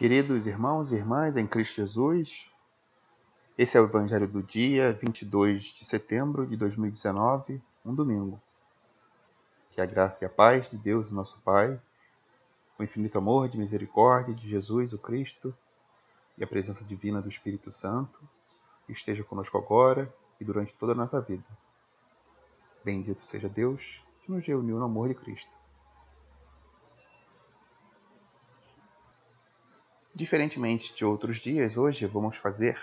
Queridos irmãos e irmãs em Cristo Jesus, esse é o Evangelho do dia 22 de setembro de 2019, um domingo. Que a graça e a paz de Deus, nosso Pai, o infinito amor de misericórdia de Jesus, o Cristo, e a presença divina do Espírito Santo esteja conosco agora e durante toda a nossa vida. Bendito seja Deus que nos reuniu no amor de Cristo. Diferentemente de outros dias, hoje vamos fazer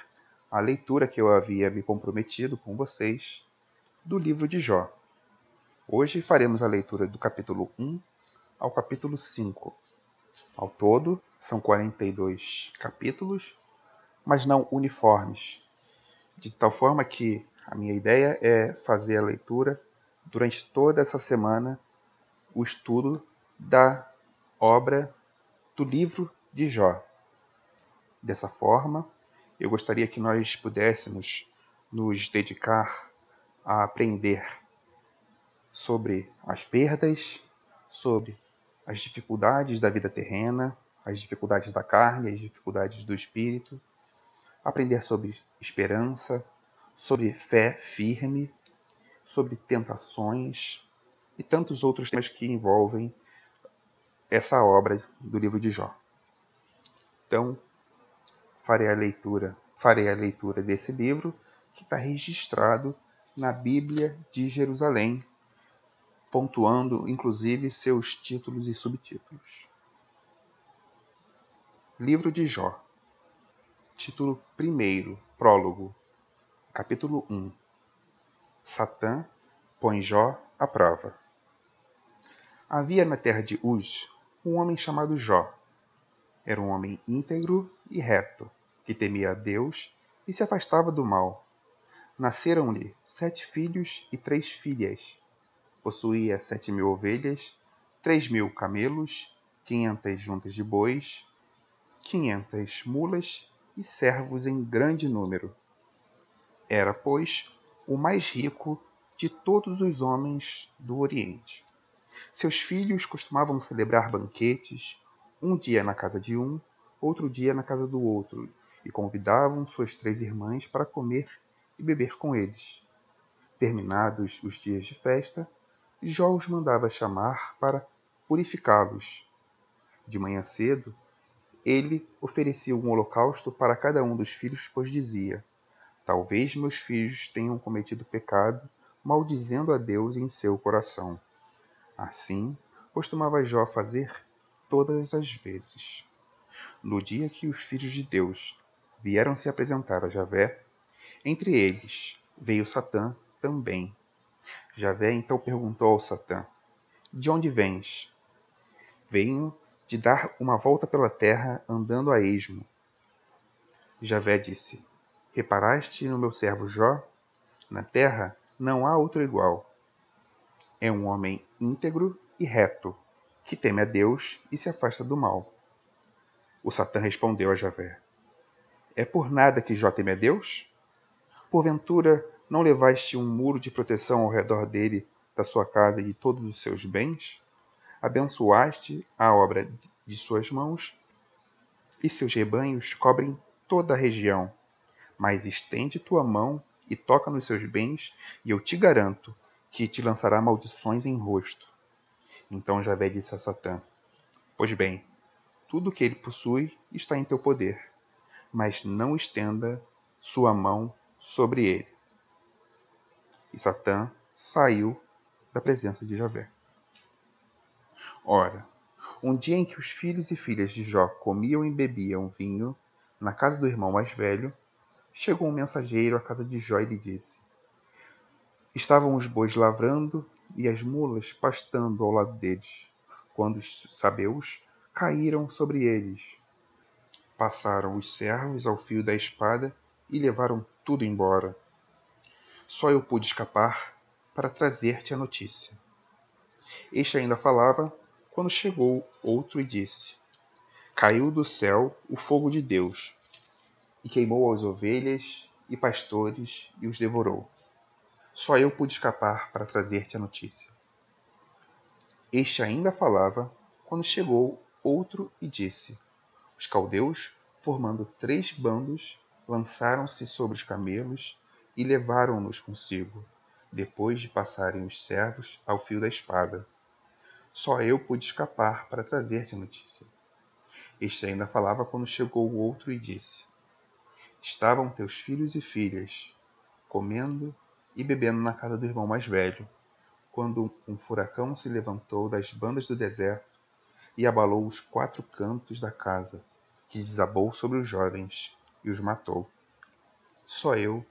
a leitura que eu havia me comprometido com vocês do livro de Jó. Hoje faremos a leitura do capítulo 1 ao capítulo 5. Ao todo, são 42 capítulos, mas não uniformes, de tal forma que a minha ideia é fazer a leitura durante toda essa semana, o estudo da obra do livro de Jó. Dessa forma, eu gostaria que nós pudéssemos nos dedicar a aprender sobre as perdas, sobre as dificuldades da vida terrena, as dificuldades da carne, as dificuldades do espírito, aprender sobre esperança, sobre fé firme, sobre tentações e tantos outros temas que envolvem essa obra do livro de Jó. Então, farei a leitura, farei a leitura desse livro que está registrado na Bíblia de Jerusalém, pontuando inclusive seus títulos e subtítulos. Livro de Jó. Título 1, prólogo. Capítulo 1. Satã põe Jó à prova. Havia na terra de Uz um homem chamado Jó. Era um homem íntegro e reto, que temia a Deus e se afastava do mal. Nasceram-lhe sete filhos e três filhas. Possuía sete mil ovelhas, três mil camelos, quinhentas juntas de bois, quinhentas mulas e servos em grande número. Era, pois, o mais rico de todos os homens do Oriente. Seus filhos costumavam celebrar banquetes, um dia na casa de um, outro dia na casa do outro, e convidavam suas três irmãs para comer e beber com eles. Terminados os dias de festa, Jó os mandava chamar para purificá-los. De manhã cedo, ele oferecia um holocausto para cada um dos filhos, pois dizia: Talvez meus filhos tenham cometido pecado, maldizendo a Deus em seu coração. Assim, costumava Jó fazer todas as vezes. No dia que os filhos de Deus vieram se apresentar a Javé. Entre eles veio Satã também. Javé então perguntou ao Satã: De onde vens? Venho de dar uma volta pela terra andando a esmo. Javé disse: Reparaste no meu servo Jó? Na terra não há outro igual. É um homem íntegro e reto, que teme a Deus e se afasta do mal. O Satã respondeu a Javé: é por nada que Jó teme a Deus? Porventura não levaste um muro de proteção ao redor dele, da sua casa e de todos os seus bens? Abençoaste a obra de suas mãos, e seus rebanhos cobrem toda a região. Mas estende tua mão e toca nos seus bens, e eu te garanto que te lançará maldições em rosto. Então Javé disse a Satã: Pois bem, tudo o que ele possui está em teu poder mas não estenda sua mão sobre ele. E Satã saiu da presença de Javé. Ora, um dia em que os filhos e filhas de Jó comiam e bebiam vinho na casa do irmão mais velho, chegou um mensageiro à casa de Jó e lhe disse: Estavam os bois lavrando e as mulas pastando ao lado deles, quando os sabeus caíram sobre eles Passaram os servos ao fio da espada e levaram tudo embora. Só eu pude escapar para trazer-te a notícia. Este ainda falava quando chegou outro e disse: Caiu do céu o fogo de Deus e queimou as ovelhas e pastores e os devorou. Só eu pude escapar para trazer-te a notícia. Este ainda falava quando chegou outro e disse: Os caldeus, formando três bandos, lançaram-se sobre os camelos e levaram-nos consigo, depois de passarem os servos ao fio da espada. Só eu pude escapar para trazer-te notícia. Este ainda falava quando chegou o outro e disse: Estavam teus filhos e filhas, comendo e bebendo na casa do irmão mais velho, quando um furacão se levantou das bandas do deserto e abalou os quatro cantos da casa, que desabou sobre os jovens e os matou. Só eu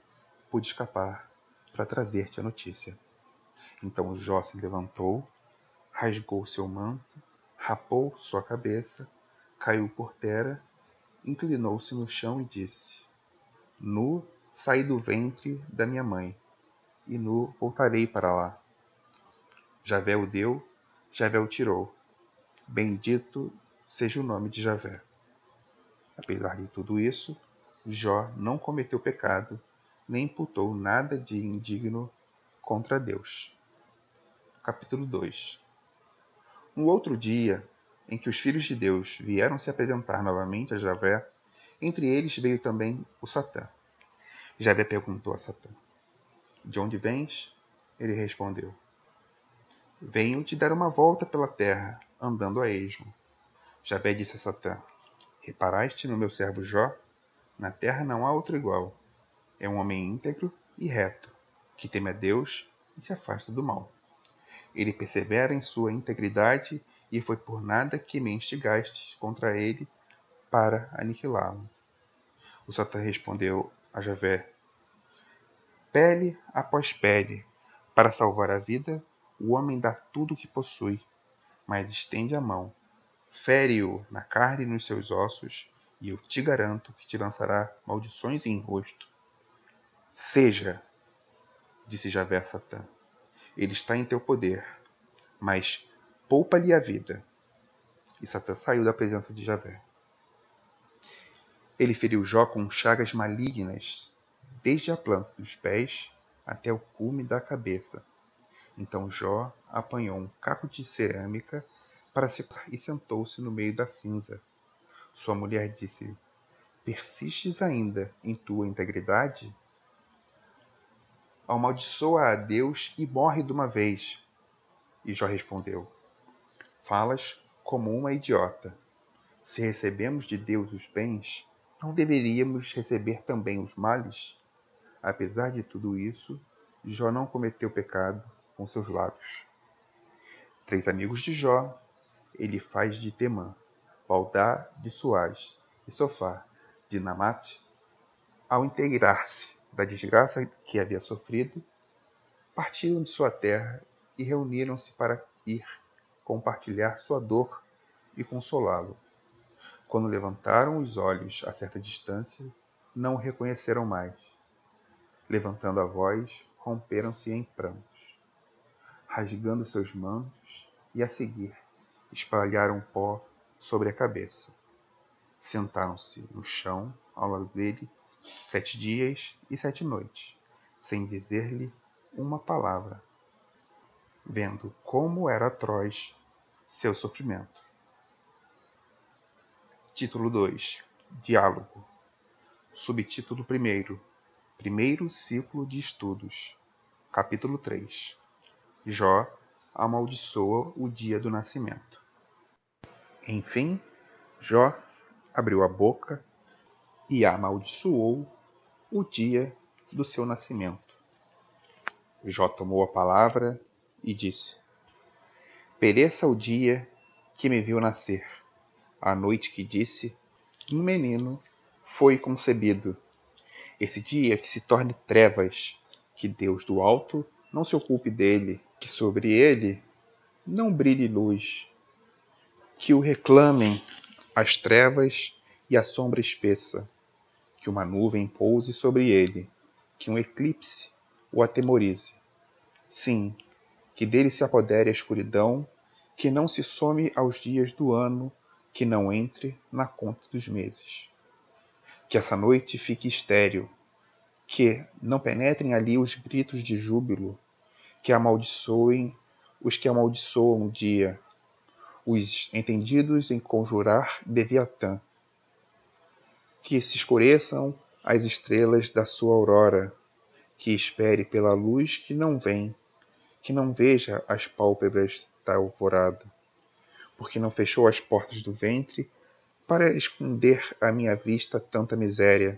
pude escapar para trazer-te a notícia. Então Jó se levantou, rasgou seu manto, rapou sua cabeça, caiu por terra, inclinou-se no chão e disse: Nu saí do ventre da minha mãe, e nu voltarei para lá. Javé o deu, Javé o tirou. Bendito seja o nome de Javé. Apesar de tudo isso, Jó não cometeu pecado, nem imputou nada de indigno contra Deus. Capítulo 2 Um outro dia, em que os filhos de Deus vieram se apresentar novamente a Javé, entre eles veio também o Satã. Javé perguntou a Satã: De onde vens? Ele respondeu: Venho te dar uma volta pela terra andando a esmo. Javé disse a Satã: Reparaste no meu servo Jó? Na terra não há outro igual. É um homem íntegro e reto, que teme a Deus e se afasta do mal. Ele persevera em sua integridade e foi por nada que me instigastes contra ele para aniquilá-lo. O Satã respondeu a Javé: Pele após pele, para salvar a vida, o homem dá tudo o que possui mas estende a mão, fere-o na carne e nos seus ossos, e eu te garanto que te lançará maldições em rosto. Seja, disse Javé a Satã, ele está em teu poder, mas poupa-lhe a vida. E Satã saiu da presença de Javé. Ele feriu Jó com chagas malignas, desde a planta dos pés até o cume da cabeça. Então Jó apanhou um caco de cerâmica para se e sentou-se no meio da cinza. Sua mulher disse: Persistes ainda em tua integridade? Amaldiçoa a Deus e morre de uma vez. E Jó respondeu: Falas como uma idiota. Se recebemos de Deus os bens, não deveríamos receber também os males? Apesar de tudo isso, Jó não cometeu pecado com seus lábios. Três amigos de Jó, ele faz de Temã, Baldá de Suaz e Sofá de Namate, ao integrar-se da desgraça que havia sofrido, partiram de sua terra e reuniram-se para ir compartilhar sua dor e consolá-lo. Quando levantaram os olhos a certa distância, não o reconheceram mais. Levantando a voz, romperam-se em pranto rasgando seus mantos, e a seguir espalharam pó sobre a cabeça. Sentaram-se no chão ao lado dele sete dias e sete noites, sem dizer-lhe uma palavra, vendo como era atroz seu sofrimento. Título 2 Diálogo. Subtítulo 1 Primeiro ciclo de estudos. Capítulo 3 Jó amaldiçoa o dia do nascimento. Enfim, Jó abriu a boca e amaldiçoou o dia do seu nascimento. Jó tomou a palavra e disse: Pereça o dia que me viu nascer, a noite que disse: Um menino foi concebido. Esse dia que se torne trevas, que Deus do alto não se ocupe dele, que sobre ele não brilhe luz, que o reclamem as trevas e a sombra espessa, que uma nuvem pouse sobre ele, que um eclipse o atemorize. Sim, que dele se apodere a escuridão, que não se some aos dias do ano, que não entre na conta dos meses. Que essa noite fique estéril, que não penetrem ali os gritos de júbilo, que amaldiçoem os que amaldiçoam o dia, os entendidos em conjurar Deviatã, que se escureçam as estrelas da sua aurora, que espere pela luz que não vem, que não veja as pálpebras da alvorada, porque não fechou as portas do ventre para esconder à minha vista tanta miséria,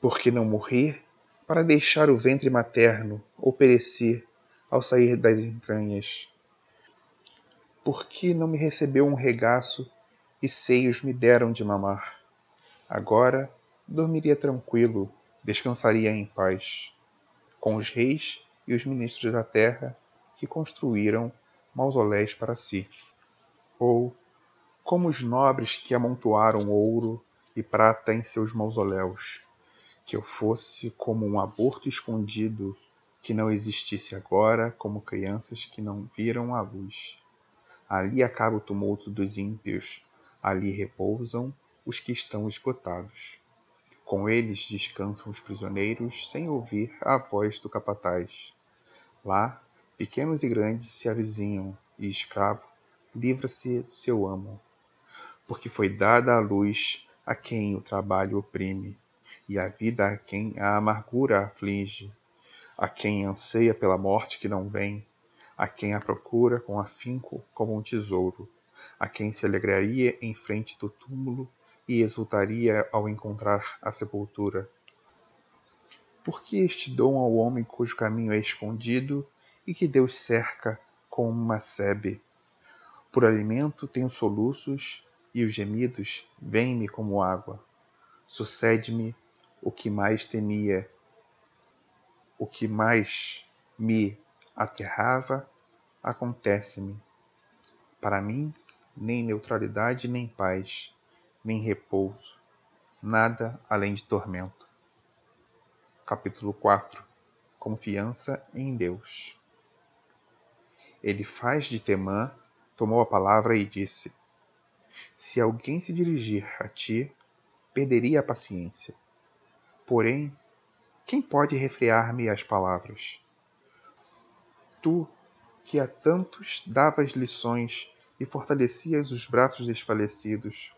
porque não morrer para deixar o ventre materno ou perecer ao sair das entranhas. Porque não me recebeu um regaço e seios me deram de mamar. Agora dormiria tranquilo, descansaria em paz, com os reis e os ministros da terra que construíram mausoléus para si. Ou como os nobres que amontoaram ouro e prata em seus mausoléus, que eu fosse como um aborto escondido que não existisse agora, como crianças que não viram a luz. Ali acaba o tumulto dos ímpios, ali repousam os que estão esgotados. Com eles descansam os prisioneiros sem ouvir a voz do capataz. Lá, pequenos e grandes se avizinham, e escravo livra-se do seu amo. Porque foi dada a luz a quem o trabalho oprime, e a vida a quem a amargura aflige a quem anseia pela morte que não vem, a quem a procura com afinco como um tesouro, a quem se alegraria em frente do túmulo e exultaria ao encontrar a sepultura. Por que este dom ao homem cujo caminho é escondido e que Deus cerca com uma sebe? Por alimento tenho soluços e os gemidos vêm-me como água. Sucede-me o que mais temia o que mais me aterrava acontece-me. Para mim, nem neutralidade, nem paz, nem repouso, nada além de tormento. Capítulo 4 Confiança em Deus. Ele faz de Temã, tomou a palavra e disse: Se alguém se dirigir a ti, perderia a paciência. Porém, quem pode refrear-me as palavras? Tu, que a tantos davas lições e fortalecias os braços desfalecidos,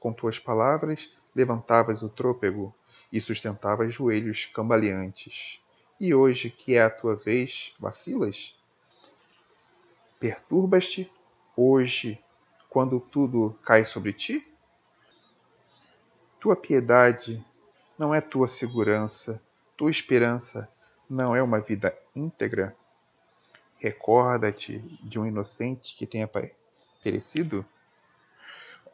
com tuas palavras levantavas o trôpego e sustentavas joelhos cambaleantes. E hoje, que é a tua vez, vacilas? Perturbas-te hoje, quando tudo cai sobre ti? Tua piedade não é tua segurança, tua esperança não é uma vida íntegra? Recorda-te de um inocente que tenha perecido?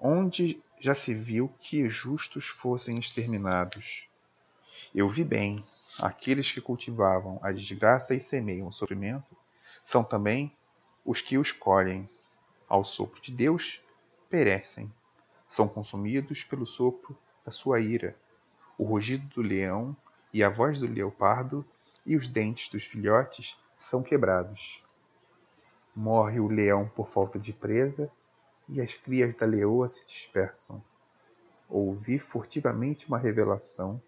Onde já se viu que justos fossem exterminados? Eu vi bem, aqueles que cultivavam a desgraça e semeiam o sofrimento são também os que os colhem. Ao sopro de Deus, perecem. São consumidos pelo sopro da sua ira. O rugido do leão e a voz do leopardo e os dentes dos filhotes são quebrados. Morre o leão por falta de presa e as crias da leoa se dispersam. Ouvi furtivamente uma revelação,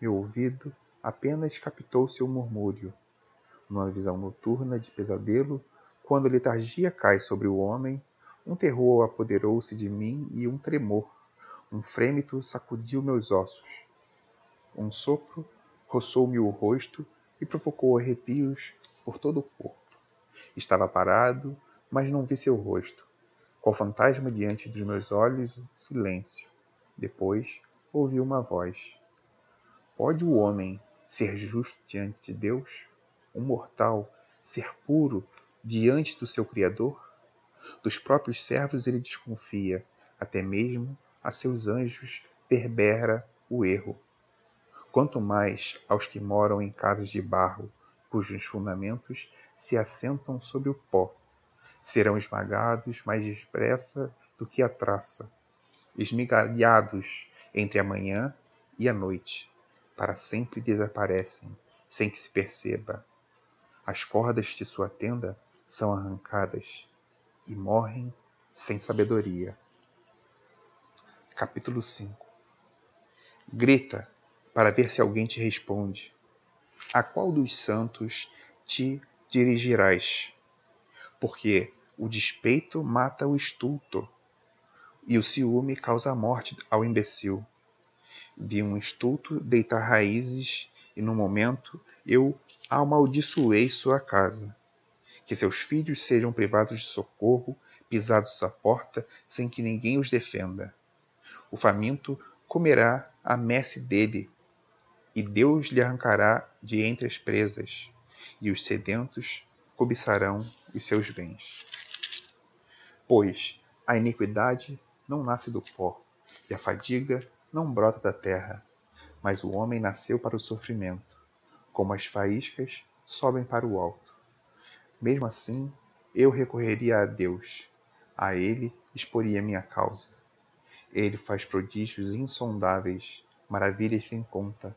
meu ouvido apenas captou seu murmúrio. Numa visão noturna de pesadelo, quando a letargia cai sobre o homem, um terror apoderou-se de mim e um tremor, um frêmito sacudiu meus ossos. Um sopro roçou-me o rosto e provocou arrepios por todo o corpo. Estava parado, mas não vi seu rosto. Qual fantasma diante dos meus olhos, silêncio. Depois ouvi uma voz. Pode o homem ser justo diante de Deus? Um mortal ser puro diante do seu Criador? Dos próprios servos ele desconfia, até mesmo a seus anjos verbera o erro quanto mais aos que moram em casas de barro, cujos fundamentos se assentam sobre o pó. Serão esmagados mais depressa do que a traça, esmigalhados entre a manhã e a noite, para sempre desaparecem, sem que se perceba. As cordas de sua tenda são arrancadas e morrem sem sabedoria. Capítulo 5 Grita, para ver se alguém te responde. A qual dos santos te dirigirás? Porque o despeito mata o estulto, e o ciúme causa a morte ao imbecil. Vi um estulto deitar raízes e, no momento, eu amaldiçoei sua casa. Que seus filhos sejam privados de socorro, pisados à porta, sem que ninguém os defenda. O faminto comerá a messe dele, e Deus lhe arrancará de entre as presas, e os sedentos cobiçarão os seus bens. Pois a iniquidade não nasce do pó, e a fadiga não brota da terra, mas o homem nasceu para o sofrimento, como as faíscas sobem para o alto. Mesmo assim, eu recorreria a Deus, a Ele exporia minha causa. Ele faz prodígios insondáveis, maravilhas sem conta,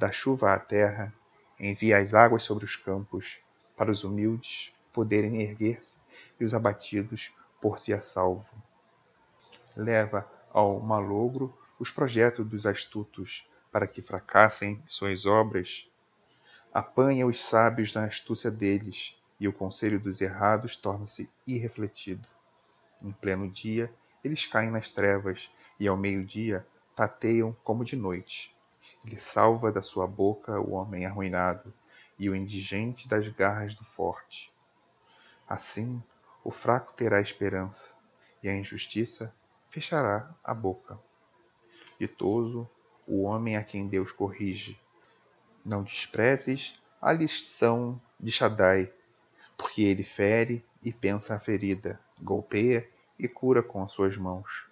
dá chuva à terra, envia as águas sobre os campos, para os humildes poderem erguer-se e os abatidos pôr-se a salvo. Leva ao malogro os projetos dos astutos para que fracassem suas obras. Apanha os sábios na astúcia deles e o conselho dos errados torna-se irrefletido. Em pleno dia, eles caem nas trevas e ao meio-dia tateiam como de noite. Ele salva da sua boca o homem arruinado e o indigente das garras do forte. Assim, o fraco terá esperança, e a injustiça fechará a boca. Ditoso o homem a quem Deus corrige. Não desprezes a lição de Shaddai, porque ele fere e pensa a ferida, golpeia e cura com as suas mãos.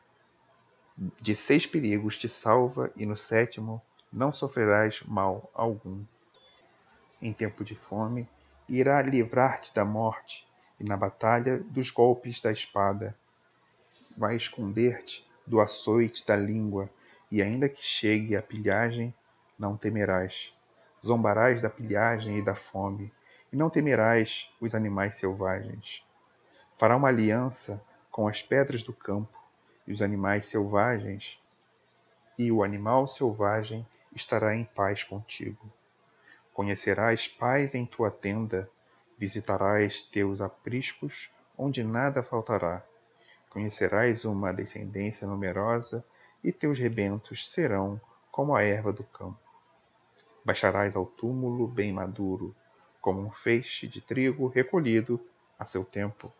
De seis perigos te salva, e no sétimo não sofrerás mal algum. Em tempo de fome, irá livrar-te da morte, e na batalha dos golpes da espada. Vai esconder-te do açoite da língua, e ainda que chegue a pilhagem, não temerás. Zombarás da pilhagem e da fome, e não temerás os animais selvagens. Fará uma aliança com as pedras do campo e os animais selvagens, e o animal selvagem estará em paz contigo. Conhecerás paz em tua tenda, Visitarás teus apriscos, onde nada faltará. Conhecerás uma descendência numerosa, e teus rebentos serão como a erva do campo. Baixarás ao túmulo bem maduro, como um feixe de trigo recolhido a seu tempo.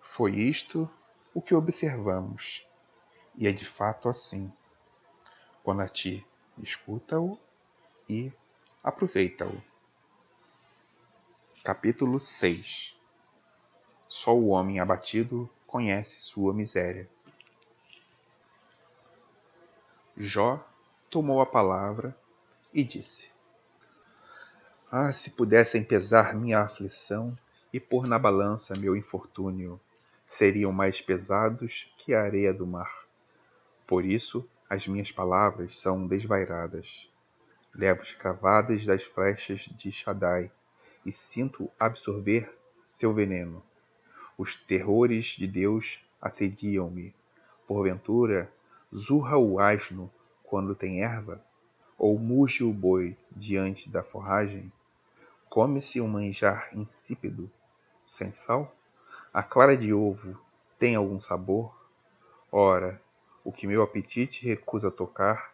Foi isto o que observamos, e é de fato assim. Quando a ti, escuta-o e aproveita-o. Capítulo 6 Só o homem abatido conhece sua miséria. Jó tomou a palavra e disse: Ah, se pudessem pesar minha aflição e pôr na balança meu infortúnio, seriam mais pesados que a areia do mar. Por isso, as minhas palavras são desvairadas. Levo escravadas das flechas de Shaddai e sinto absorver seu veneno. Os terrores de Deus assediam-me. Porventura, zurra o asno quando tem erva? Ou muge o boi diante da forragem? Come-se um manjar insípido, sem sal? A clara de ovo tem algum sabor? Ora, o que meu apetite recusa tocar,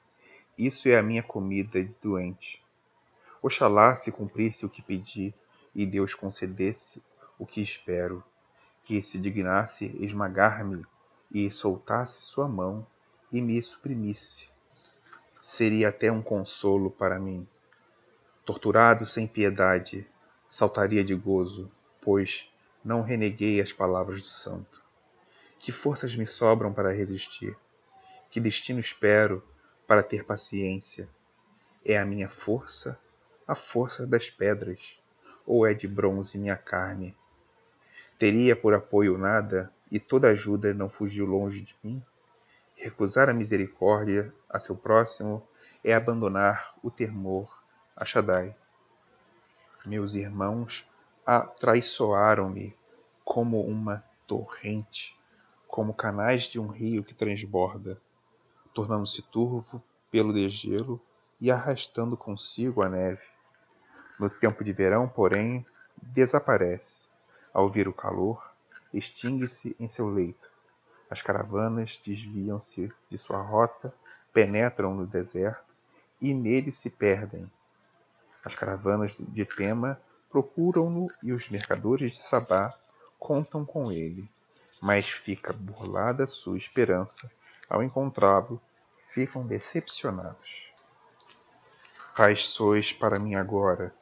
isso é a minha comida de doente. Oxalá se cumprisse o que pedi e Deus concedesse o que espero, que se dignasse esmagar-me e soltasse sua mão e me suprimisse. Seria até um consolo para mim. Torturado sem piedade, saltaria de gozo, pois não reneguei as palavras do santo. Que forças me sobram para resistir? Que destino espero para ter paciência? É a minha força a força das pedras, ou é de bronze minha carne? Teria por apoio nada, e toda ajuda não fugiu longe de mim? Recusar a misericórdia a seu próximo é abandonar o temor a Shaddai. Meus irmãos atraiçoaram-me como uma torrente, como canais de um rio que transborda, tornando-se turvo pelo degelo e arrastando consigo a neve. No tempo de verão, porém, desaparece. Ao vir o calor, extingue-se em seu leito. As caravanas desviam-se de sua rota, penetram no deserto e nele se perdem. As caravanas de Tema procuram-no e os mercadores de Sabá contam com ele, mas fica burlada sua esperança ao encontrá-lo, ficam decepcionados. Quais sois para mim agora?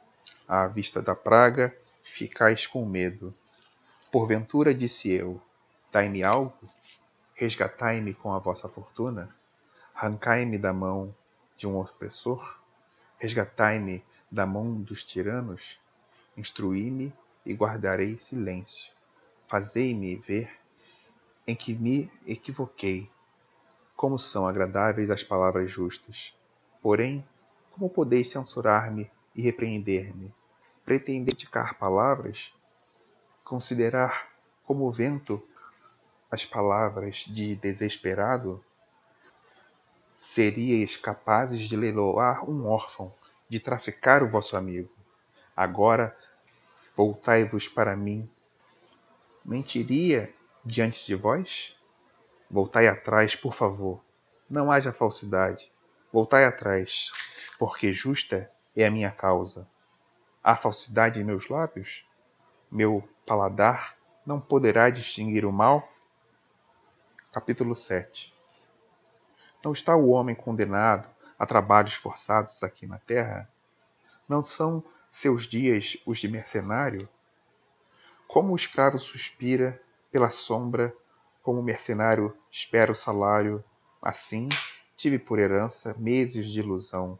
À vista da praga, ficais com medo. Porventura disse eu: Dai-me algo? Resgatai-me com a vossa fortuna? Arrancai-me da mão de um opressor? Resgatai-me da mão dos tiranos? Instruí-me e guardarei silêncio. Fazei-me ver em que me equivoquei. Como são agradáveis as palavras justas. Porém, como podeis censurar-me e repreender-me? Pretender criticar palavras? Considerar como vento as palavras de desesperado? Seríeis capazes de leiloar um órfão, de traficar o vosso amigo. Agora voltai-vos para mim. Mentiria diante de vós? Voltai atrás, por favor. Não haja falsidade. Voltai atrás, porque justa é a minha causa. Há falsidade em meus lábios? Meu paladar não poderá distinguir o mal? Capítulo 7 Não está o homem condenado a trabalhos forçados aqui na terra? Não são seus dias os de mercenário? Como o escravo suspira pela sombra, como mercenário espera o salário, assim tive por herança meses de ilusão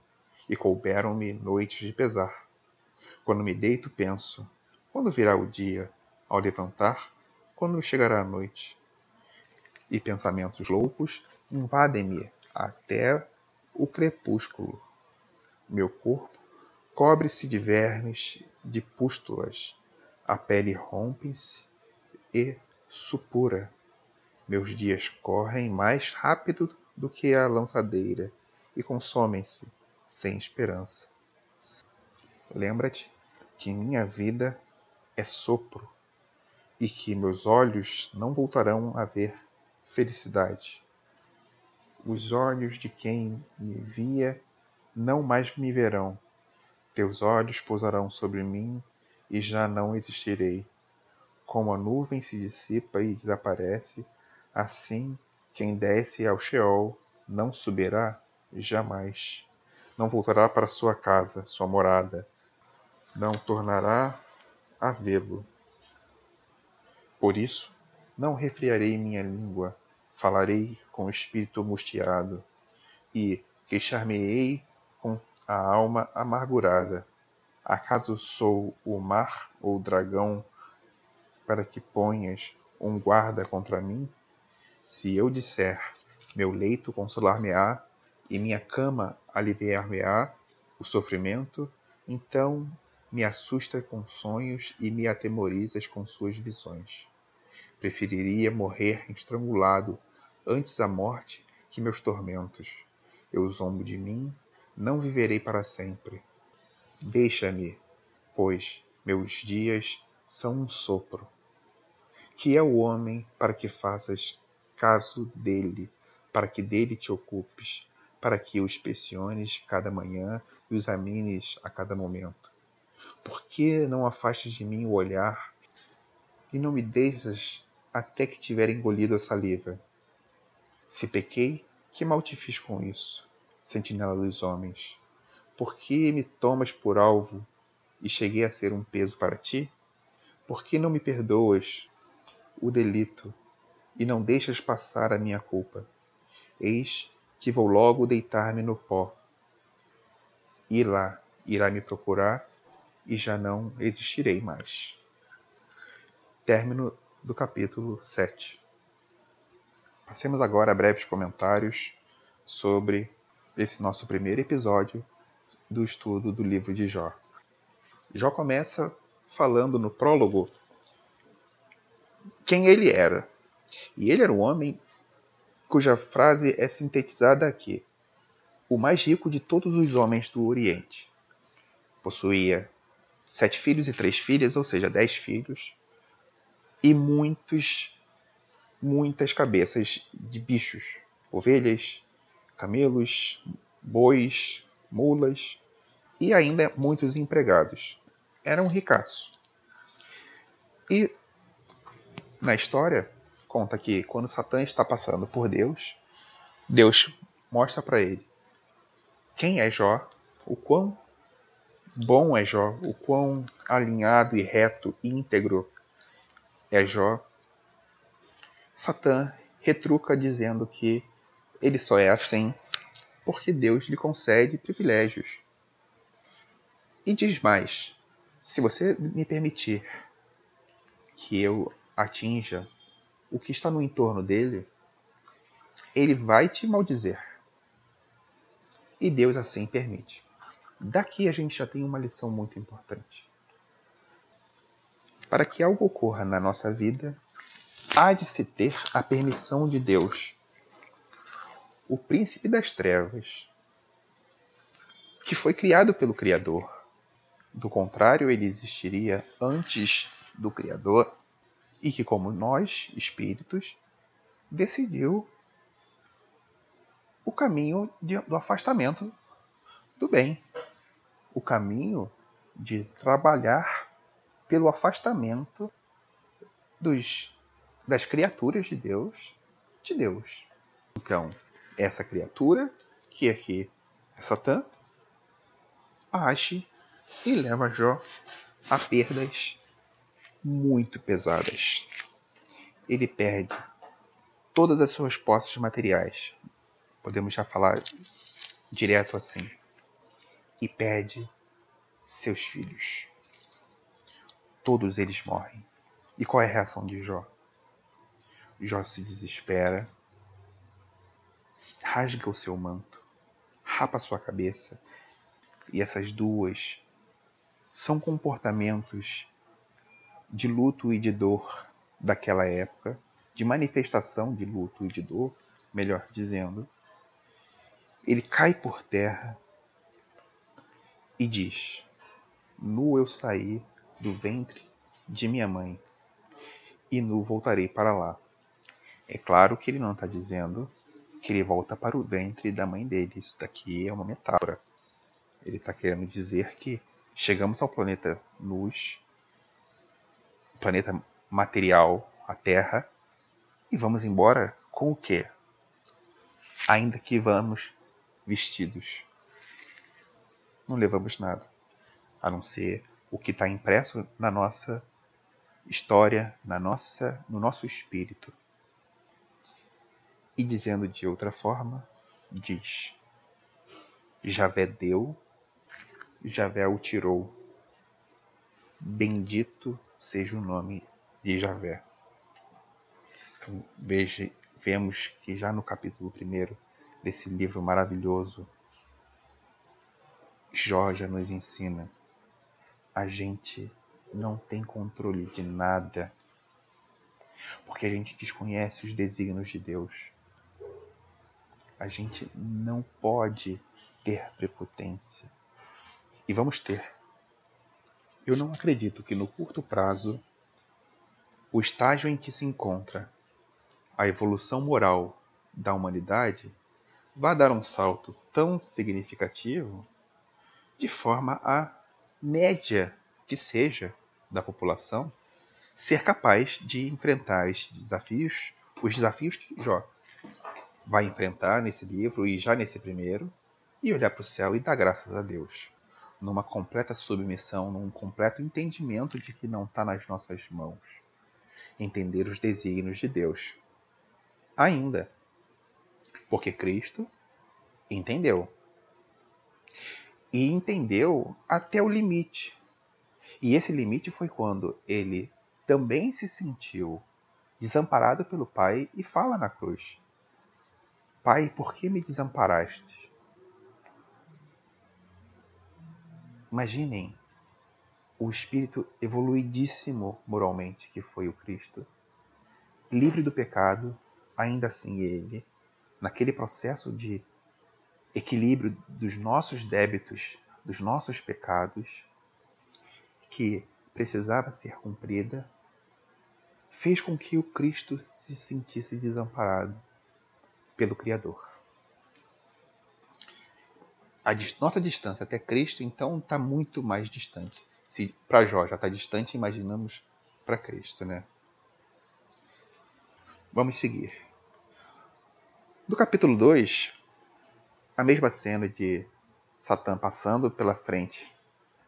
e couberam-me noites de pesar. Quando me deito, penso: quando virá o dia? Ao levantar, quando chegará a noite? e pensamentos loucos invadem-me até o crepúsculo. Meu corpo cobre-se de vermes, de pústulas, a pele rompe-se e supura. Meus dias correm mais rápido do que a lançadeira e consomem-se sem esperança. Lembra-te que minha vida é sopro e que meus olhos não voltarão a ver felicidade. Os olhos de quem me via não mais me verão. Teus olhos pousarão sobre mim e já não existirei. Como a nuvem se dissipa e desaparece, assim quem desce ao Sheol não subirá jamais. Não voltará para sua casa, sua morada. Não tornará a vê-lo. Por isso, não refriarei minha língua, falarei com o espírito angustiado, e queixar-me-ei com a alma amargurada. Acaso sou o mar ou o dragão para que ponhas um guarda contra mim? Se eu disser, meu leito consolar-me-á e minha cama aliviar-me-á o sofrimento, então me assusta com sonhos e me atemorizas com suas visões. Preferiria morrer estrangulado antes a morte que meus tormentos. Eu zombo de mim, não viverei para sempre. Deixa-me, pois meus dias são um sopro. Que é o homem para que faças caso dele, para que dele te ocupes, para que o inspeciones cada manhã e o examines a cada momento? Por que não afastes de mim o olhar e não me deixas até que tiver engolido a saliva. Se pequei, que mal te fiz com isso, sentinela dos homens? Por que me tomas por alvo e cheguei a ser um peso para ti? Por que não me perdoas o delito e não deixas passar a minha culpa? Eis que vou logo deitar-me no pó. E lá irá me procurar e já não existirei mais. Término do capítulo 7. Passemos agora a breves comentários sobre esse nosso primeiro episódio do estudo do livro de Jó. Jó começa falando no prólogo quem ele era. E ele era um homem cuja frase é sintetizada aqui: o mais rico de todos os homens do Oriente. Possuía sete filhos e três filhas, ou seja, dez filhos, e muitos muitas cabeças de bichos, ovelhas, camelos, bois, mulas e ainda muitos empregados. Era um ricaço. E na história conta que quando Satã está passando por Deus, Deus mostra para ele quem é Jó, o quão bom é Jó, o quão alinhado e reto e íntegro é Jó. Satã retruca dizendo que ele só é assim porque Deus lhe concede privilégios. E diz mais: se você me permitir que eu atinja o que está no entorno dele, ele vai te maldizer. E Deus assim permite. Daqui a gente já tem uma lição muito importante. Para que algo ocorra na nossa vida, há de se ter a permissão de Deus o príncipe das trevas, que foi criado pelo Criador. Do contrário, ele existiria antes do Criador e que, como nós, espíritos, decidiu o caminho de, do afastamento do bem, o caminho de trabalhar pelo afastamento dos, das criaturas de Deus de Deus. Então, essa criatura, que aqui é Satã, age e leva Jó a perdas muito pesadas. Ele perde todas as suas posses materiais. Podemos já falar direto assim. E perde seus filhos. Todos eles morrem. E qual é a reação de Jó? Jó se desespera, rasga o seu manto, rapa sua cabeça. E essas duas são comportamentos de luto e de dor daquela época, de manifestação de luto e de dor, melhor dizendo. Ele cai por terra e diz: Nu eu saí do ventre de minha mãe, e nu voltarei para lá. É claro que ele não está dizendo que ele volta para o ventre da mãe dele. Isso daqui é uma metáfora. Ele está querendo dizer que chegamos ao planeta luz, planeta material, a Terra, e vamos embora com o quê? Ainda que vamos vestidos. Não levamos nada, a não ser o que está impresso na nossa história, na nossa, no nosso espírito. E dizendo de outra forma, diz: Javé deu, Javé o tirou. Bendito seja o nome de Javé. Então, veja, vemos que já no capítulo 1 desse livro maravilhoso, Jó já nos ensina: a gente não tem controle de nada, porque a gente desconhece os desígnios de Deus a gente não pode ter prepotência. E vamos ter. Eu não acredito que no curto prazo o estágio em que se encontra a evolução moral da humanidade vá dar um salto tão significativo de forma a média que seja da população ser capaz de enfrentar estes desafios, os desafios de Jó vai enfrentar nesse livro e já nesse primeiro, e olhar para o céu e dar graças a Deus, numa completa submissão, num completo entendimento de que não está nas nossas mãos. Entender os desígnios de Deus. Ainda. Porque Cristo entendeu. E entendeu até o limite. E esse limite foi quando ele também se sentiu desamparado pelo Pai e fala na cruz: Pai, por que me desamparaste? Imaginem o espírito evoluidíssimo moralmente que foi o Cristo, livre do pecado, ainda assim ele, naquele processo de equilíbrio dos nossos débitos, dos nossos pecados, que precisava ser cumprida, fez com que o Cristo se sentisse desamparado pelo Criador. A nossa distância até Cristo, então, está muito mais distante. Se para Jó já está distante, imaginamos para Cristo, né? Vamos seguir. No capítulo 2, a mesma cena de Satã passando pela frente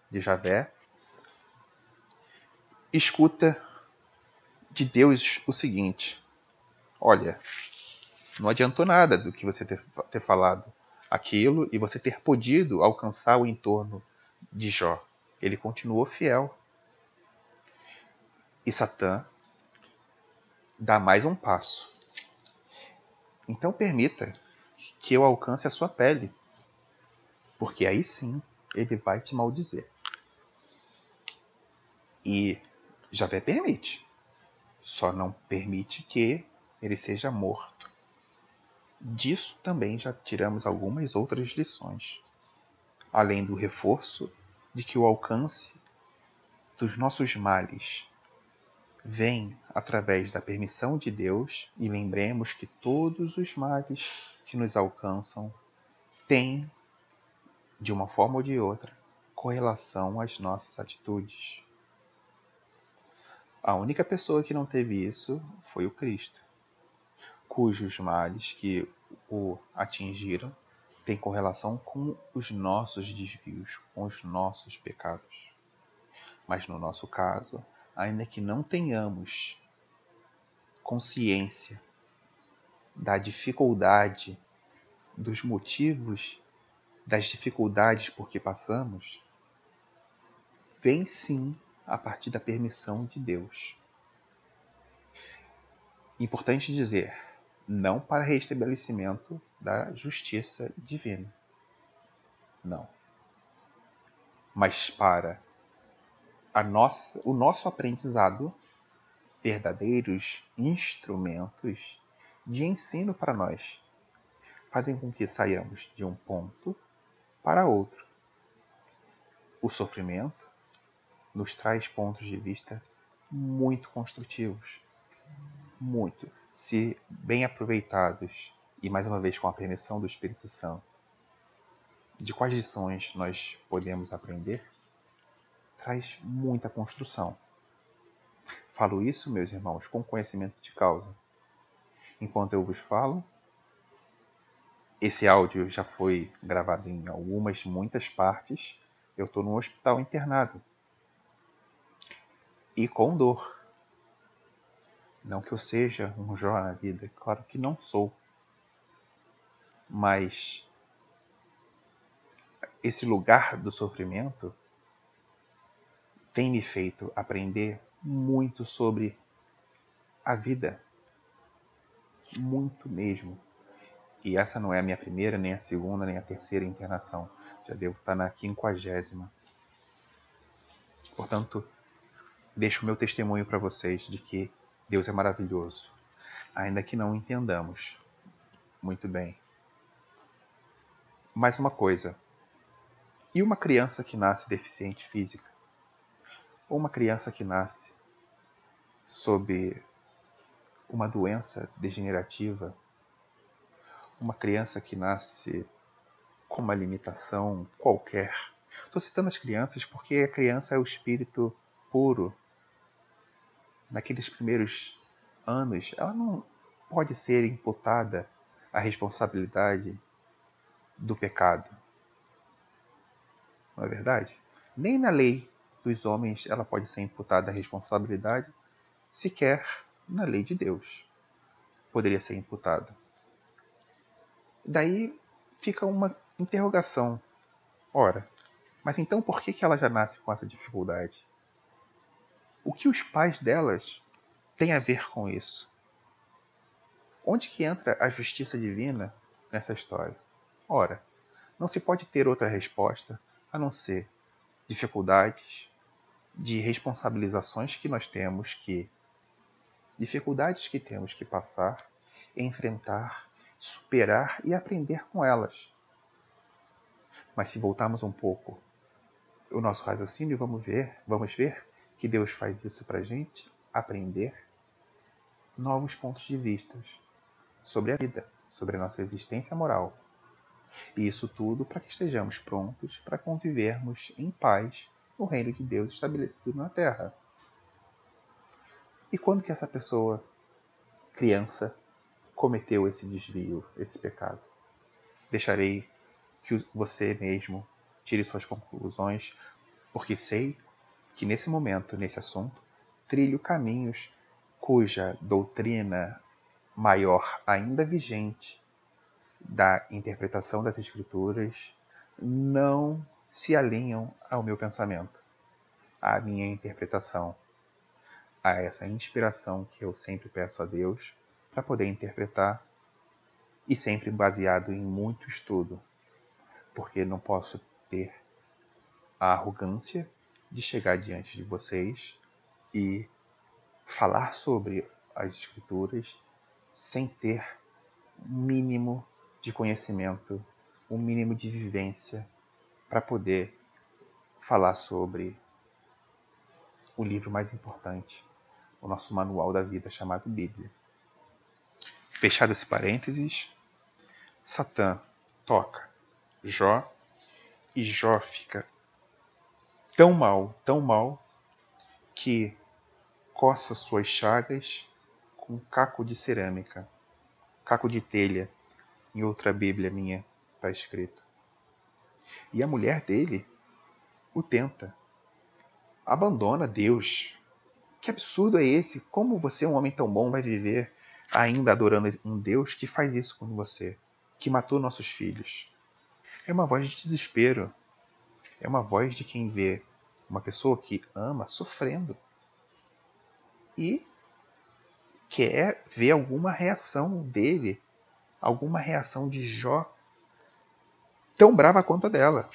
de Javé, escuta de Deus o seguinte: Olha, não adiantou nada do que você ter, ter falado aquilo e você ter podido alcançar o entorno de Jó. Ele continuou fiel. E Satã dá mais um passo. Então permita que eu alcance a sua pele, porque aí sim ele vai te maldizer. E Javé permite, só não permite que ele seja morto. Disso também já tiramos algumas outras lições, além do reforço de que o alcance dos nossos males vem através da permissão de Deus e lembremos que todos os males que nos alcançam têm, de uma forma ou de outra, correlação às nossas atitudes. A única pessoa que não teve isso foi o Cristo, cujos males que o atingiram têm correlação com os nossos desvios, com os nossos pecados. Mas no nosso caso, ainda que não tenhamos consciência da dificuldade, dos motivos das dificuldades por que passamos, vem sim a partir da permissão de Deus. Importante dizer, não para restabelecimento da justiça divina. Não. Mas para a nossa, o nosso aprendizado, verdadeiros instrumentos de ensino para nós, fazem com que saiamos de um ponto para outro. O sofrimento nos traz pontos de vista muito construtivos. Muito. Se bem aproveitados, e mais uma vez com a permissão do Espírito Santo, de quais lições nós podemos aprender, traz muita construção. Falo isso, meus irmãos, com conhecimento de causa. Enquanto eu vos falo, esse áudio já foi gravado em algumas, muitas partes. Eu estou no hospital internado. E com dor. Não que eu seja um Jó na vida, claro que não sou. Mas esse lugar do sofrimento tem me feito aprender muito sobre a vida. Muito mesmo. E essa não é a minha primeira, nem a segunda, nem a terceira internação. Já devo estar na quinquagésima. Portanto, deixo o meu testemunho para vocês de que Deus é maravilhoso, ainda que não entendamos muito bem. Mais uma coisa. E uma criança que nasce deficiente física? Ou uma criança que nasce sob uma doença degenerativa uma criança que nasce com uma limitação qualquer. Estou citando as crianças porque a criança é o espírito puro. Naqueles primeiros anos, ela não pode ser imputada a responsabilidade do pecado. Não é verdade? Nem na lei dos homens ela pode ser imputada a responsabilidade, sequer na lei de Deus poderia ser imputada. Daí fica uma interrogação. Ora, mas então por que, ela já nasce com essa dificuldade? O que os pais delas têm a ver com isso? Onde que entra a justiça divina nessa história? Ora, não se pode ter outra resposta a não ser dificuldades de responsabilizações que nós temos que dificuldades que temos que passar, enfrentar superar e aprender com elas. Mas se voltarmos um pouco o nosso raciocínio, vamos ver, vamos ver que Deus faz isso para gente aprender novos pontos de vista sobre a vida, sobre a nossa existência moral. E isso tudo para que estejamos prontos para convivermos em paz no reino de Deus estabelecido na terra. E quando que essa pessoa, criança, cometeu esse desvio, esse pecado? Deixarei que você mesmo tire suas conclusões, porque sei que nesse momento, nesse assunto, trilho caminhos cuja doutrina maior ainda vigente da interpretação das Escrituras não se alinham ao meu pensamento, à minha interpretação, a essa inspiração que eu sempre peço a Deus para poder interpretar e sempre baseado em muito estudo, porque não posso ter a arrogância de chegar diante de vocês e falar sobre as Escrituras sem ter um mínimo de conhecimento, um mínimo de vivência para poder falar sobre o livro mais importante, o nosso manual da vida chamado Bíblia. Fechado esse parênteses, Satã toca Jó e Jó fica tão mal, tão mal, que coça suas chagas com caco de cerâmica, caco de telha, em outra Bíblia minha está escrito. E a mulher dele o tenta. Abandona Deus. Que absurdo é esse? Como você, um homem tão bom, vai viver ainda adorando um Deus que faz isso com você, que matou nossos filhos? É uma voz de desespero. É uma voz de quem vê uma pessoa que ama sofrendo e quer ver alguma reação dele, alguma reação de Jó tão brava quanto a dela.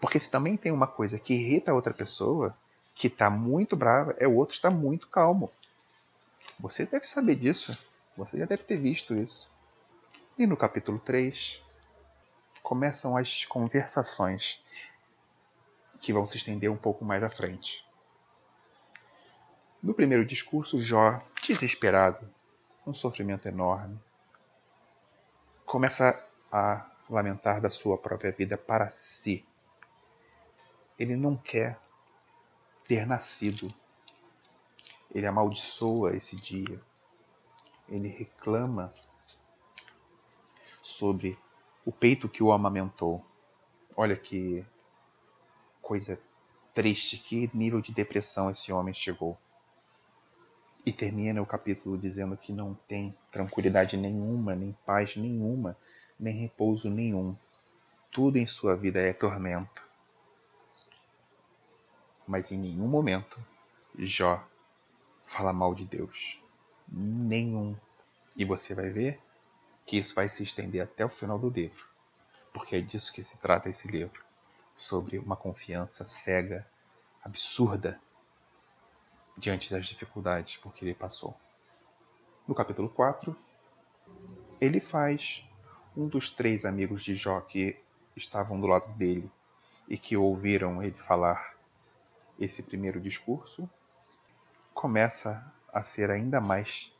Porque se também tem uma coisa que irrita a outra pessoa, que está muito brava, é o outro está muito calmo. Você deve saber disso. Você já deve ter visto isso. E no capítulo 3 começam as conversações que vão se estender um pouco mais à frente. No primeiro discurso, Jó, desesperado, um sofrimento enorme, começa a lamentar da sua própria vida para si. Ele não quer ter nascido. Ele amaldiçoa esse dia. Ele reclama sobre o peito que o amamentou. Olha que coisa triste, que nível de depressão esse homem chegou. E termina o capítulo dizendo que não tem tranquilidade nenhuma, nem paz nenhuma, nem repouso nenhum. Tudo em sua vida é tormento. Mas em nenhum momento Jó fala mal de Deus. Nenhum. E você vai ver que isso vai se estender até o final do livro. Porque é disso que se trata esse livro sobre uma confiança cega, absurda diante das dificuldades por que ele passou. No capítulo 4, ele faz um dos três amigos de Jó que estavam do lado dele e que ouviram ele falar esse primeiro discurso, começa a ser ainda mais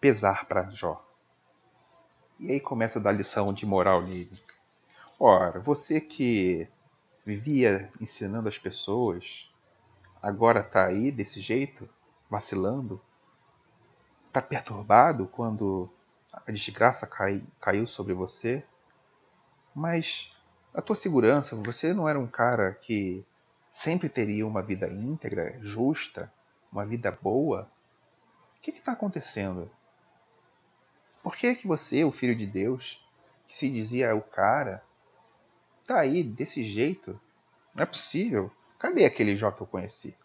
pesar para Jó. E aí começa a dar lição de moral nele. Ora, você que vivia ensinando as pessoas agora está aí desse jeito, vacilando? Está perturbado quando a desgraça cai, caiu sobre você? Mas a tua segurança, você não era um cara que sempre teria uma vida íntegra, justa, uma vida boa? O que está acontecendo? Por que que você, o filho de Deus, que se dizia o cara, tá aí desse jeito? Não é possível. Cadê aquele Jó que eu conheci?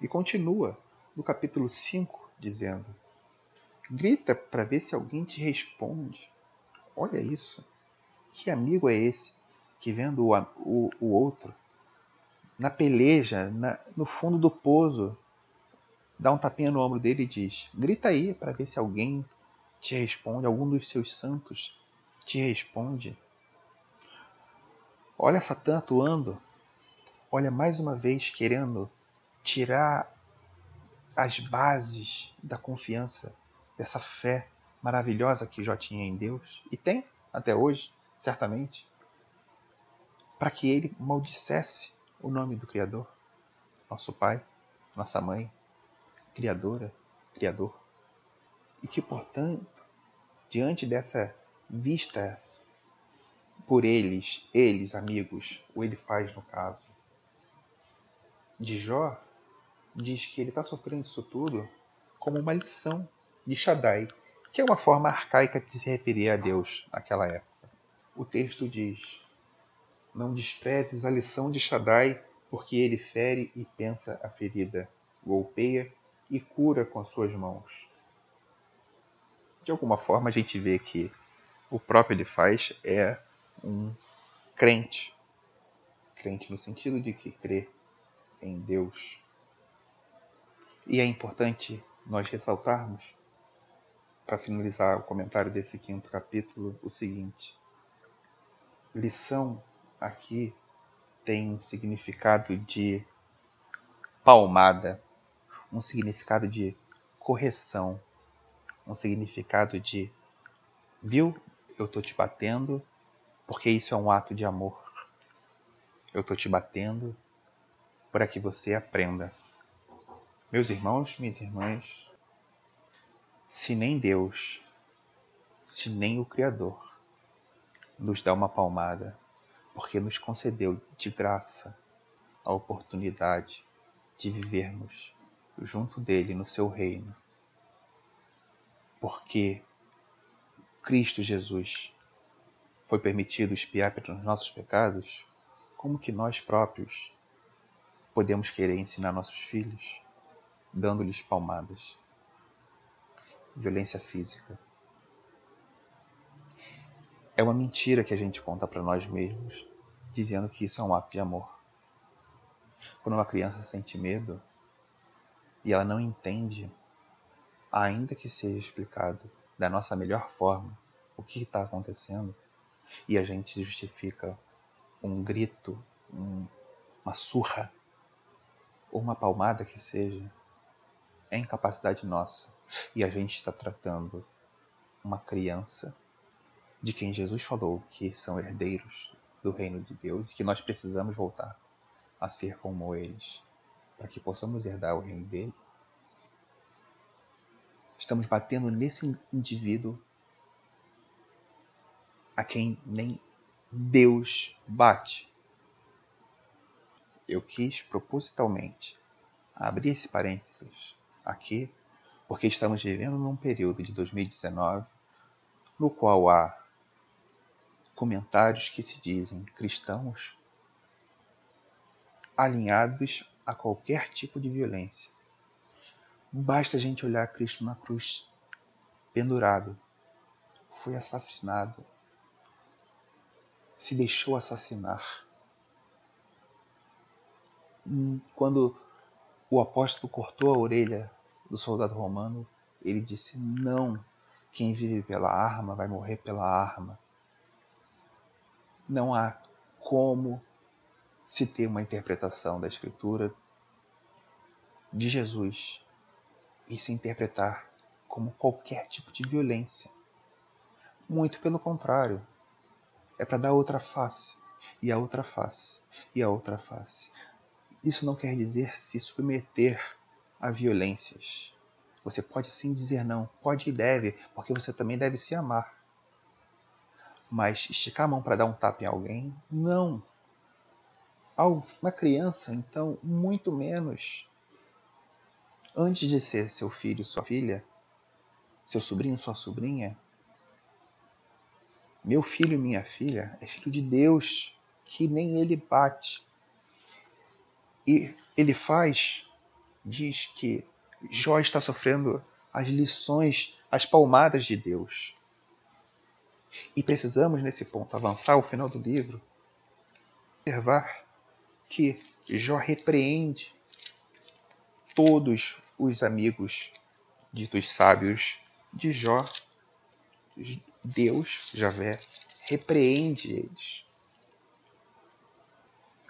E continua no capítulo 5 dizendo: Grita para ver se alguém te responde. Olha isso. Que amigo é esse que vendo o, o, o outro na peleja, na, no fundo do poço, dá um tapinha no ombro dele e diz: Grita aí para ver se alguém te responde, algum dos seus santos te responde. Olha Satã atuando olha mais uma vez querendo tirar as bases da confiança dessa fé maravilhosa que Jó tinha em Deus, e tem até hoje, certamente, para que ele maldissesse o nome do Criador, nosso Pai, nossa Mãe, Criadora, Criador. E que, portanto, diante dessa vista por eles, eles, amigos, o ele faz no caso, de Jó, diz que ele está sofrendo isso tudo como uma lição de Shaddai, que é uma forma arcaica de se referir a Deus naquela época. O texto diz: Não desprezes a lição de Shaddai, porque ele fere e pensa a ferida, golpeia e cura com suas mãos. De alguma forma a gente vê que o próprio ele faz é um crente. Crente no sentido de que crê em Deus. E é importante nós ressaltarmos, para finalizar o comentário desse quinto capítulo, o seguinte: lição aqui tem um significado de palmada, um significado de correção, um significado de viu, eu tô te batendo porque isso é um ato de amor. Eu tô te batendo para que você aprenda. Meus irmãos, minhas irmãs, se nem Deus, se nem o Criador nos dá uma palmada, porque nos concedeu de graça a oportunidade de vivermos junto dele no seu reino. Porque Cristo Jesus foi permitido espiar pelos nossos pecados, como que nós próprios podemos querer ensinar nossos filhos dando-lhes palmadas? Violência física. É uma mentira que a gente conta para nós mesmos, dizendo que isso é um ato de amor. Quando uma criança sente medo e ela não entende, ainda que seja explicado da nossa melhor forma o que está acontecendo, e a gente justifica um grito, um, uma surra, ou uma palmada que seja, é incapacidade nossa. E a gente está tratando uma criança de quem Jesus falou que são herdeiros do reino de Deus e que nós precisamos voltar a ser como eles, para que possamos herdar o reino dele. Estamos batendo nesse indivíduo a quem nem Deus bate. Eu quis propositalmente abrir esse parênteses aqui, porque estamos vivendo num período de 2019 no qual há comentários que se dizem cristãos alinhados a qualquer tipo de violência. Basta a gente olhar Cristo na cruz, pendurado, foi assassinado, se deixou assassinar. Hum, quando o apóstolo cortou a orelha do soldado romano, ele disse: Não, quem vive pela arma vai morrer pela arma. Não há como se ter uma interpretação da Escritura de Jesus e se interpretar como qualquer tipo de violência. Muito pelo contrário, é para dar outra face, e a outra face, e a outra face. Isso não quer dizer se submeter a violências. Você pode sim dizer não, pode e deve, porque você também deve se amar. Mas esticar a mão para dar um tapa em alguém, não. Uma criança, então, muito menos. Antes de ser seu filho, sua filha, seu sobrinho, sua sobrinha, meu filho e minha filha é filho de Deus, que nem ele bate. E ele faz, diz que Jó está sofrendo as lições, as palmadas de Deus. E precisamos, nesse ponto, avançar ao final do livro, observar que Jó repreende todos os amigos ditos sábios de Jó Deus, Javé, repreende eles.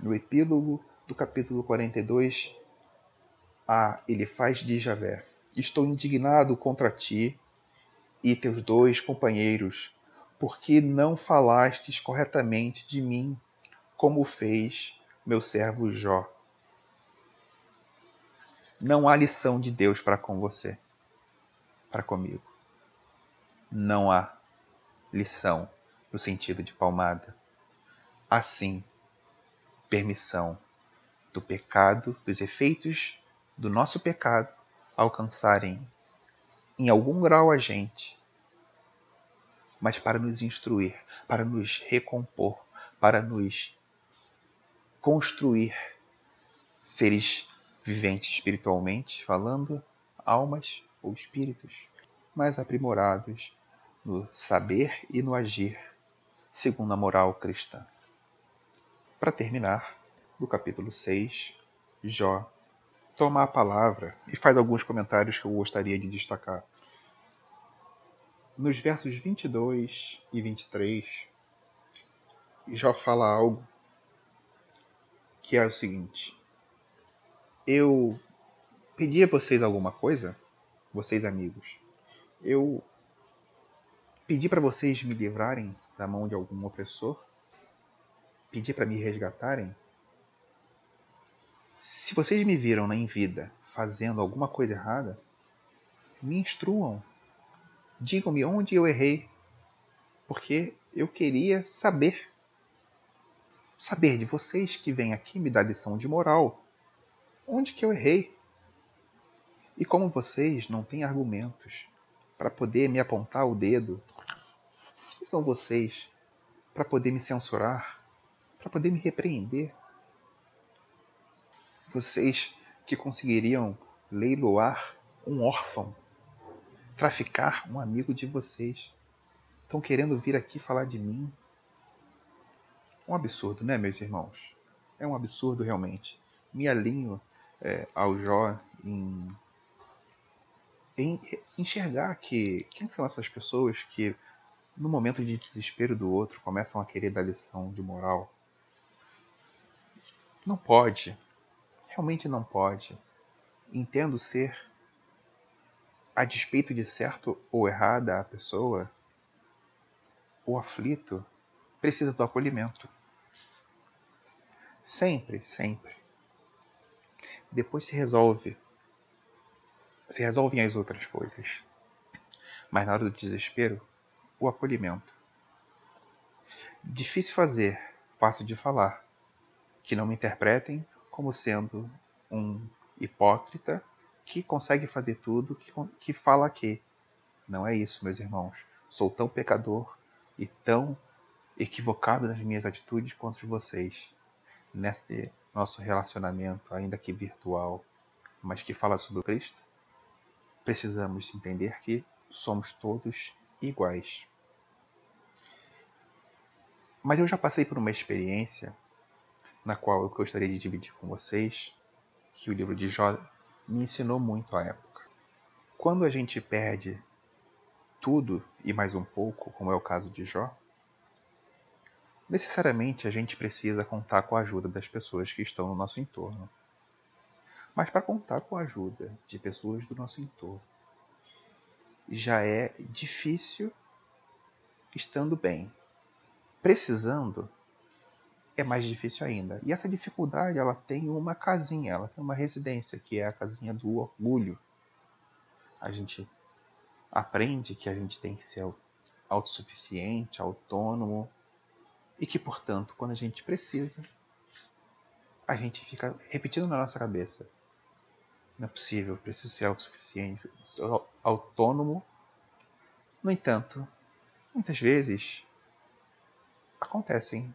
No epílogo do capítulo 42, a ele faz de Javé: Estou indignado contra ti e teus dois companheiros, porque não falastes corretamente de mim, como fez meu servo Jó. Não há lição de Deus para com você, para comigo. Não há lição no sentido de palmada. Assim, permissão do pecado, dos efeitos do nosso pecado alcançarem em algum grau a gente, mas para nos instruir, para nos recompor, para nos construir seres viventes espiritualmente falando, almas ou espíritos, mais aprimorados no saber e no agir, segundo a moral cristã. Para terminar, do capítulo 6, Jó toma a palavra e faz alguns comentários que eu gostaria de destacar. Nos versos 22 e 23, Jó fala algo que é o seguinte: Eu pedi a vocês alguma coisa, vocês amigos. Eu pedi para vocês me livrarem da mão de algum opressor, pedi para me resgatarem se vocês me viram em vida fazendo alguma coisa errada, me instruam. Digam-me onde eu errei, porque eu queria saber. Saber de vocês que vêm aqui me dar lição de moral. Onde que eu errei? E como vocês não têm argumentos para poder me apontar o dedo, quem são vocês para poder me censurar, para poder me repreender? Vocês que conseguiriam leiloar um órfão, traficar um amigo de vocês, estão querendo vir aqui falar de mim? Um absurdo, né, meus irmãos? É um absurdo realmente. Me alinho é, ao Jó em, em enxergar que quem são essas pessoas que no momento de desespero do outro começam a querer dar lição de moral. Não pode realmente não pode. Entendo ser, a despeito de certo ou errada a pessoa, o aflito precisa do acolhimento. Sempre, sempre. Depois se resolve. Se resolvem as outras coisas. Mas na hora do desespero, o acolhimento. Difícil fazer, fácil de falar. Que não me interpretem como sendo um hipócrita que consegue fazer tudo, que, que fala que. Não é isso, meus irmãos. Sou tão pecador e tão equivocado nas minhas atitudes contra vocês. Nesse nosso relacionamento, ainda que virtual, mas que fala sobre Cristo, precisamos entender que somos todos iguais. Mas eu já passei por uma experiência na qual eu gostaria de dividir com vocês, que o livro de Jó me ensinou muito à época. Quando a gente perde tudo e mais um pouco, como é o caso de Jó, necessariamente a gente precisa contar com a ajuda das pessoas que estão no nosso entorno. Mas para contar com a ajuda de pessoas do nosso entorno, já é difícil estando bem. Precisando, é mais difícil ainda. E essa dificuldade ela tem uma casinha, ela tem uma residência, que é a casinha do orgulho. A gente aprende que a gente tem que ser autossuficiente, autônomo, e que, portanto, quando a gente precisa, a gente fica repetindo na nossa cabeça. Não é possível, preciso ser autossuficiente, autônomo. No entanto, muitas vezes acontecem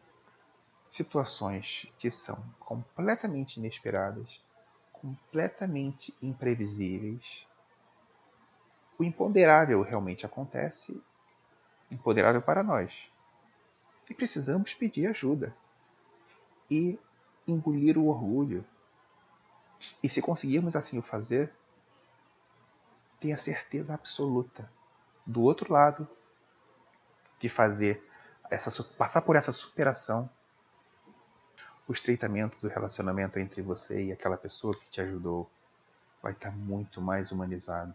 situações que são completamente inesperadas, completamente imprevisíveis. O imponderável realmente acontece, imponderável para nós. E precisamos pedir ajuda e engolir o orgulho. E se conseguirmos assim o fazer, tenha certeza absoluta do outro lado de fazer essa passar por essa superação o estreitamento do relacionamento entre você e aquela pessoa que te ajudou vai estar muito mais humanizado,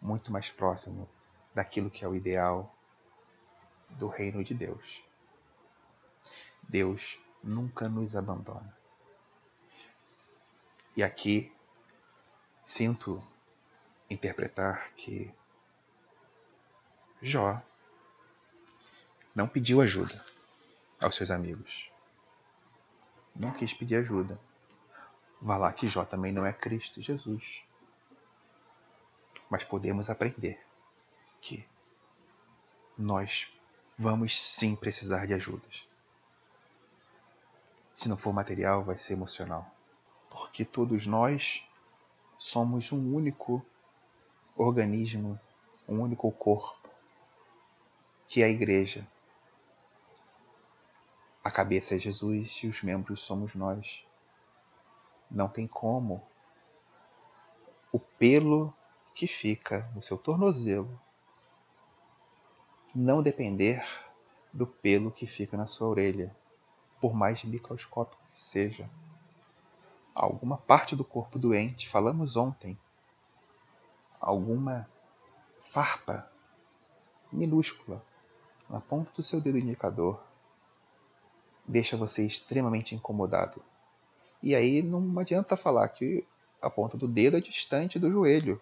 muito mais próximo, daquilo que é o ideal do reino de Deus. Deus nunca nos abandona. E aqui sinto interpretar que Jó não pediu ajuda aos seus amigos. Não quis pedir ajuda. Vá lá que Jó também não é Cristo Jesus. Mas podemos aprender que nós vamos sim precisar de ajudas. Se não for material, vai ser emocional. Porque todos nós somos um único organismo, um único corpo, que é a igreja. A cabeça é Jesus e os membros somos nós. Não tem como o pelo que fica no seu tornozelo não depender do pelo que fica na sua orelha, por mais microscópico que seja. Alguma parte do corpo doente, falamos ontem, alguma farpa minúscula na ponta do seu dedo indicador deixa você extremamente incomodado. E aí não adianta falar que a ponta do dedo é distante do joelho,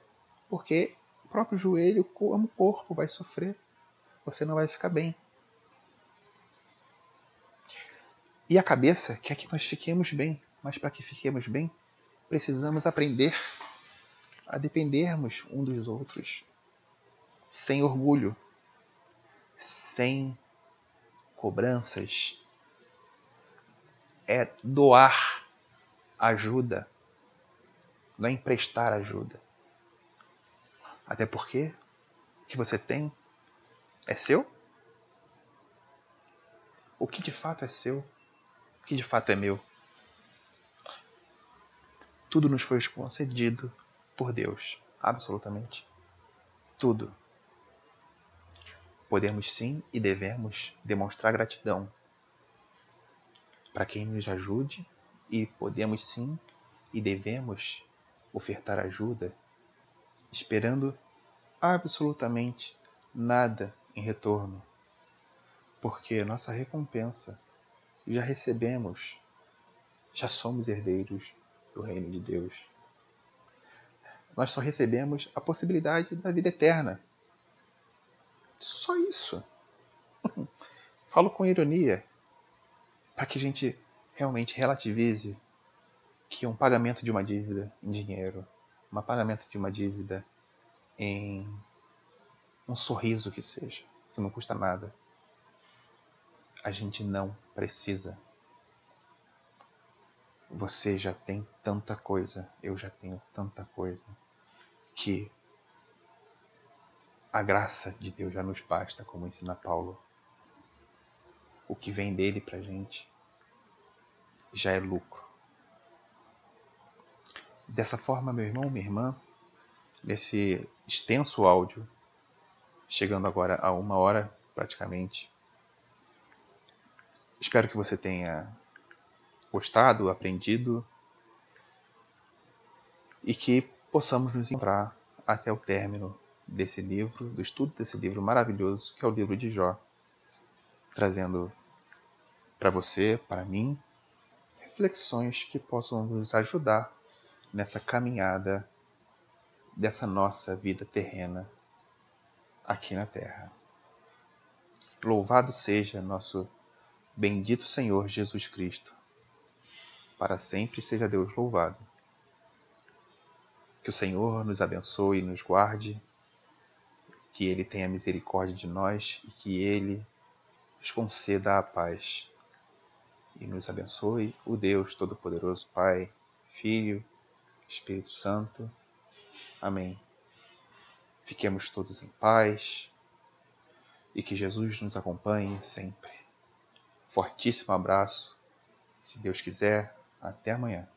porque o próprio joelho, como corpo, vai sofrer. Você não vai ficar bem. E a cabeça quer que nós fiquemos bem, mas para que fiquemos bem, precisamos aprender a dependermos um dos outros, sem orgulho, sem cobranças. É doar ajuda, não é emprestar ajuda. Até porque o que você tem é seu? O que de fato é seu? O que de fato é meu? Tudo nos foi concedido por Deus, absolutamente. Tudo. Podemos sim e devemos demonstrar gratidão para quem nos ajude e podemos sim e devemos ofertar ajuda, esperando absolutamente nada em retorno, porque nossa recompensa já recebemos, já somos herdeiros do reino de Deus. Nós só recebemos a possibilidade da vida eterna. Só isso. Falo com ironia, para que a gente realmente relativize que um pagamento de uma dívida em dinheiro, um pagamento de uma dívida em um sorriso que seja, que não custa nada, a gente não precisa. Você já tem tanta coisa, eu já tenho tanta coisa, que a graça de Deus já nos basta, como ensina Paulo. O que vem dele pra gente já é lucro. Dessa forma, meu irmão, minha irmã, nesse extenso áudio, chegando agora a uma hora praticamente, espero que você tenha gostado, aprendido e que possamos nos encontrar até o término desse livro, do estudo desse livro maravilhoso que é o livro de Jó, trazendo para você, para mim, reflexões que possam nos ajudar nessa caminhada dessa nossa vida terrena aqui na Terra. Louvado seja nosso bendito Senhor Jesus Cristo. Para sempre seja Deus louvado. Que o Senhor nos abençoe e nos guarde, que Ele tenha misericórdia de nós e que Ele nos conceda a paz e nos abençoe o Deus Todo-Poderoso, Pai, Filho, Espírito Santo. Amém. Fiquemos todos em paz e que Jesus nos acompanhe sempre. Fortíssimo abraço. Se Deus quiser, até amanhã.